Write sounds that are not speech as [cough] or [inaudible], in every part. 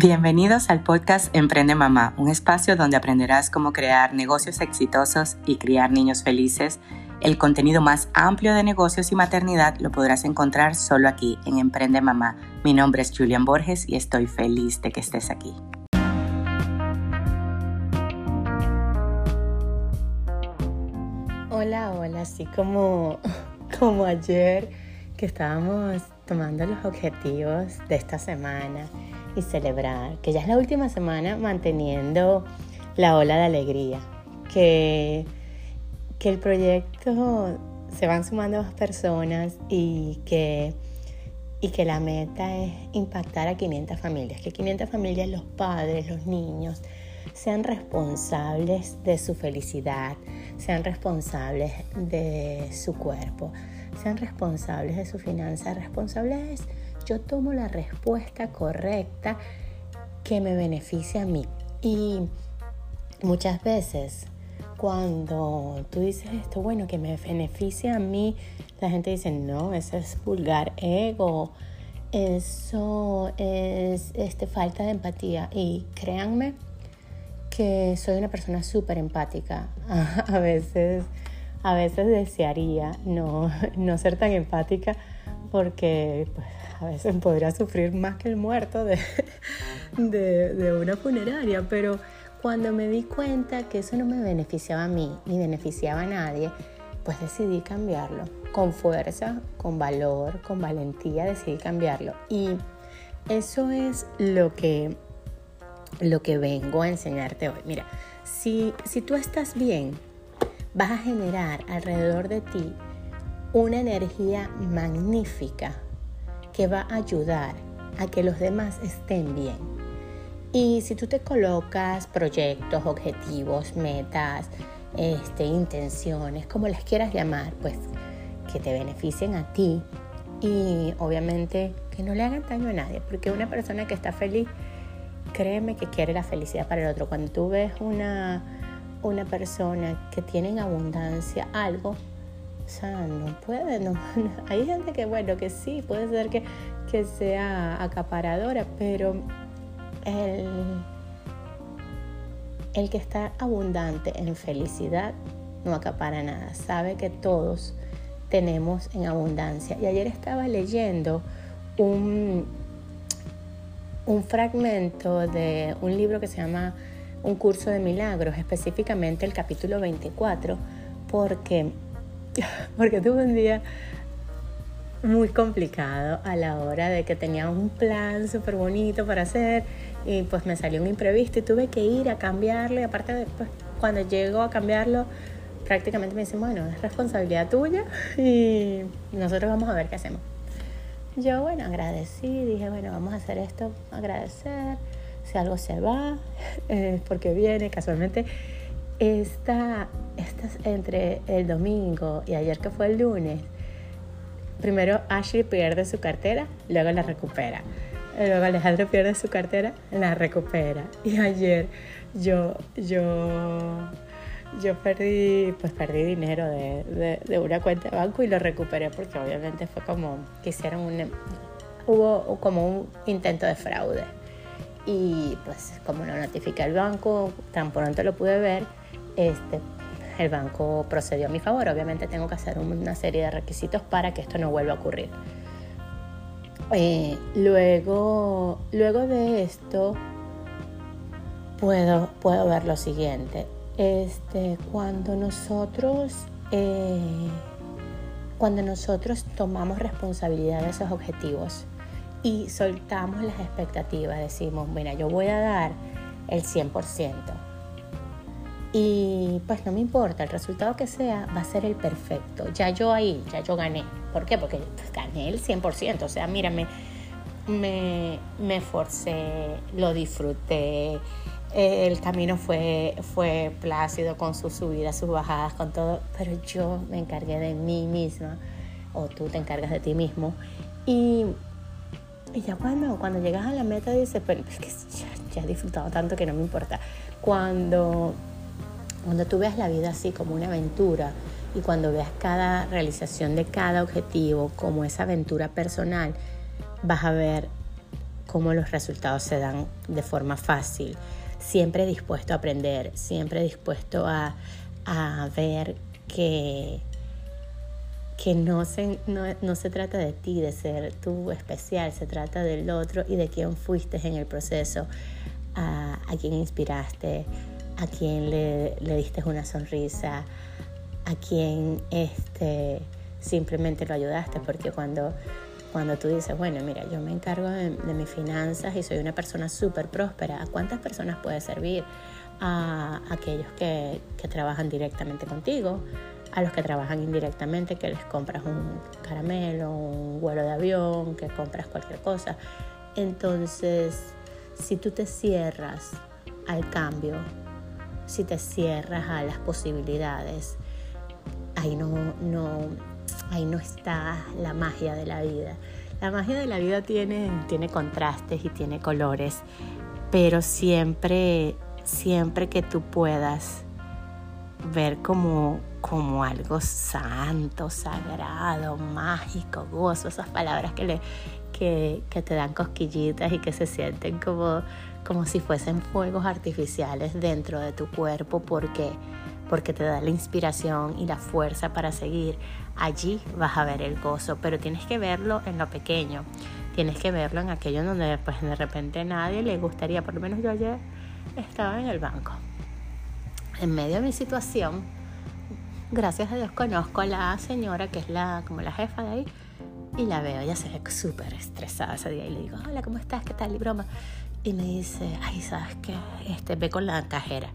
Bienvenidos al podcast Emprende Mamá, un espacio donde aprenderás cómo crear negocios exitosos y criar niños felices. El contenido más amplio de negocios y maternidad lo podrás encontrar solo aquí en Emprende Mamá. Mi nombre es Julian Borges y estoy feliz de que estés aquí. Hola, hola, así como, como ayer que estábamos tomando los objetivos de esta semana celebrar que ya es la última semana manteniendo la ola de alegría, que, que el proyecto se van sumando dos personas y que, y que la meta es impactar a 500 familias, que 500 familias, los padres, los niños, sean responsables de su felicidad, sean responsables de su cuerpo, sean responsables de su finanza, responsables yo tomo la respuesta correcta que me beneficia a mí. Y muchas veces cuando tú dices esto, bueno, que me beneficia a mí, la gente dice, no, eso es vulgar ego, eso es este, falta de empatía. Y créanme que soy una persona súper empática. [laughs] A veces, a veces desearía no, no ser tan empática porque pues, a veces podría sufrir más que el muerto [laughs] de, de, una funeraria, pero cuando me di cuenta que eso no me beneficiaba a mí ni beneficiaba a nadie, pues decidí cambiarlo. Con fuerza, con valor, con valentía decidí cambiarlo. Y eso es lo que, lo que vengo a enseñarte hoy. Mira, si, si tú estás bien, vas a generar alrededor de ti una energía magnífica que va a ayudar a que los demás estén bien. Y si tú te colocas proyectos, objetivos, metas, este, intenciones, como las quieras llamar, pues que te beneficien a ti y obviamente que no le hagan daño a nadie, porque una persona que está feliz, créeme que quiere la felicidad para el otro. Cuando tú ves una, una persona que tiene en abundancia algo, o sea, no puede, no, hay gente que, bueno, que sí, puede ser que, que sea acaparadora, pero el, el que está abundante en felicidad no acapara nada, sabe que todos tenemos en abundancia. Y ayer estaba leyendo un, un fragmento de un libro que se llama Un curso de milagros, específicamente el capítulo 24, porque [laughs] porque tuve un día muy complicado a la hora de que tenía un plan súper bonito para hacer y pues me salió un imprevisto y tuve que ir a cambiarlo y aparte después cuando llego a cambiarlo prácticamente me dicen, bueno, es responsabilidad tuya [laughs] y nosotros vamos a ver qué hacemos. Yo, bueno, agradecí, dije, bueno, vamos a hacer esto, agradecer, si algo se va, es [laughs] porque viene, casualmente esta, esta, entre el domingo y ayer que fue el lunes, primero Ashley pierde su cartera, luego la recupera. Luego Alejandro pierde su cartera, la recupera. Y ayer yo, yo, yo perdí, pues perdí dinero de, de, una cuenta de banco y lo recuperé porque obviamente fue como que hicieron un, hubo como un intento de fraude. Y pues como lo notifica el banco, tan pronto lo pude ver, este, el banco procedió a mi favor. Obviamente tengo que hacer una serie de requisitos para que esto no vuelva a ocurrir. Eh, luego, luego de esto, puedo, puedo ver lo siguiente. Este, cuando nosotros eh, cuando nosotros tomamos responsabilidad de esos objetivos y soltamos las expectativas, decimos, mira, yo voy a dar el 100%, y pues no me importa, el resultado que sea va a ser el perfecto. Ya yo ahí, ya yo gané. ¿Por qué? Porque pues, gané el 100%. O sea, mírame, me, me lo disfruté. El camino fue, fue plácido con sus subidas, sus bajadas, con todo. Pero yo me encargué de mí misma. O tú te encargas de ti mismo. Y, y ya cuando, cuando llegas a la meta dices, pero es que ya he disfrutado tanto que no me importa. Cuando cuando tú veas la vida así como una aventura y cuando veas cada realización de cada objetivo como esa aventura personal, vas a ver cómo los resultados se dan de forma fácil. Siempre dispuesto a aprender, siempre dispuesto a, a ver que, que no se, no, no se trata de ti, de ser tú especial, se trata del otro y de quién fuiste en el proceso, a, a quién inspiraste, a quién le, le, diste una sonrisa, a quién este, simplemente lo ayudaste, porque cuando, cuando tú dices, bueno, mira, yo me encargo de, de mis finanzas y soy una persona súper próspera, ¿a cuántas personas puede servir? A aquellos que, que trabajan directamente contigo, a los que trabajan indirectamente, que les compras un caramelo, un vuelo de avión, que compras cualquier cosa. Entonces, si tú te cierras al cambio, si te cierras a las posibilidades, ahí no, no, ahí no está la magia de la vida. La magia de la vida tiene, tiene contrastes y tiene colores, pero siempre, siempre que tú puedas ver como, como algo santo, sagrado, mágico, gozo, esas palabras que, le, que, que te dan cosquillitas y que se sienten como, como si fuesen fuegos artificiales dentro de tu cuerpo porque, porque te da la inspiración y la fuerza para seguir. Allí vas a ver el gozo, pero tienes que verlo en lo pequeño, tienes que verlo en aquello donde pues, de repente nadie le gustaría, por lo menos yo ayer estaba en el banco en medio de mi situación, gracias a Dios conozco a la señora que es la, como la jefa de ahí y la veo, ella se ve súper estresada ese día y le digo, hola, ¿cómo estás? ¿Qué tal? Y broma. Y me dice, ay, ¿sabes qué? Este, ve con la cajera.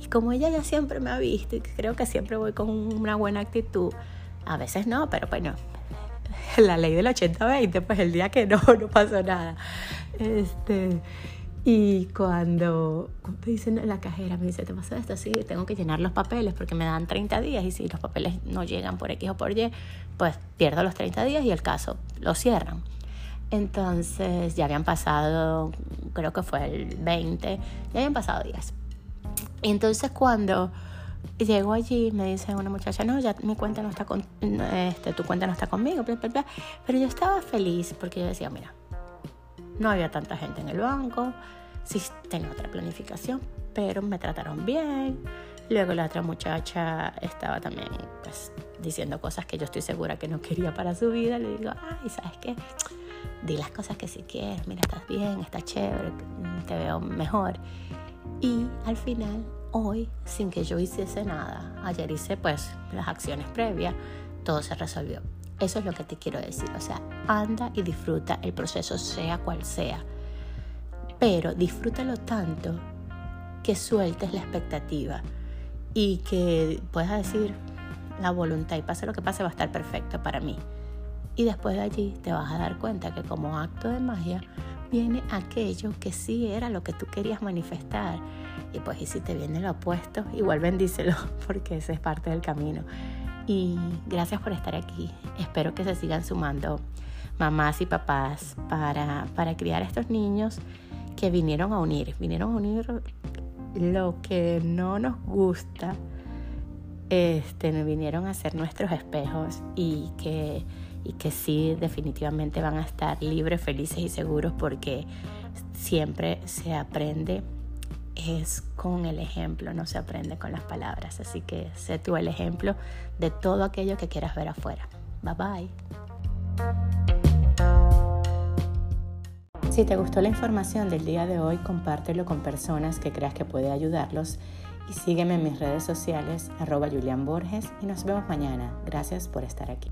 Y como ella ya siempre me ha visto y creo que siempre voy con una buena actitud, a veces no, pero bueno, [laughs] la ley del 80-20, pues el día que no, [laughs] no pasó nada. Este, y cuando, te dicen la cajera, me dice, ¿te pasa esto? Sí, tengo que llenar los papeles porque me dan 30 días y si los papeles no llegan por X o por Y, pues pierdo los 30 días y el caso lo cierran. Entonces ya habían pasado, creo que fue el 20, ya habían pasado días. Y entonces cuando llego allí me dice una muchacha, no, ya mi cuenta no está con, este, tu cuenta no está conmigo, bla, bla, bla. pero yo estaba feliz porque yo decía, mira, no había tanta gente en el banco, sí tenía otra planificación, pero me trataron bien. Luego la otra muchacha estaba también pues diciendo cosas que yo estoy segura que no quería para su vida. Le digo, ay, ¿sabes qué? Di las cosas que si quieres, mira, estás bien, está chévere, te veo mejor. Y al final, hoy, sin que yo hiciese nada, ayer hice pues las acciones previas, todo se resolvió. Eso es lo que te quiero decir. O sea, anda y disfruta el proceso, sea cual sea. Pero disfrútalo tanto que sueltes la expectativa y que puedas decir la voluntad y pase lo que pase va a estar perfecto para mí. Y después de allí te vas a dar cuenta que como acto de magia viene aquello que sí era lo que tú querías manifestar. Y pues y si te viene lo opuesto, igual bendícelo [laughs] porque ese es parte del camino y gracias por estar aquí. Espero que se sigan sumando mamás y papás para, para criar a estos niños que vinieron a unir, vinieron a unir lo que no nos gusta, este, vinieron a ser nuestros espejos y que, y que sí definitivamente van a estar libres, felices y seguros porque siempre se aprende es con el ejemplo, no se aprende con las palabras. Así que sé tú el ejemplo de todo aquello que quieras ver afuera. Bye bye. Si te gustó la información del día de hoy, compártelo con personas que creas que puede ayudarlos y sígueme en mis redes sociales, arroba Julián Borges, y nos vemos mañana. Gracias por estar aquí.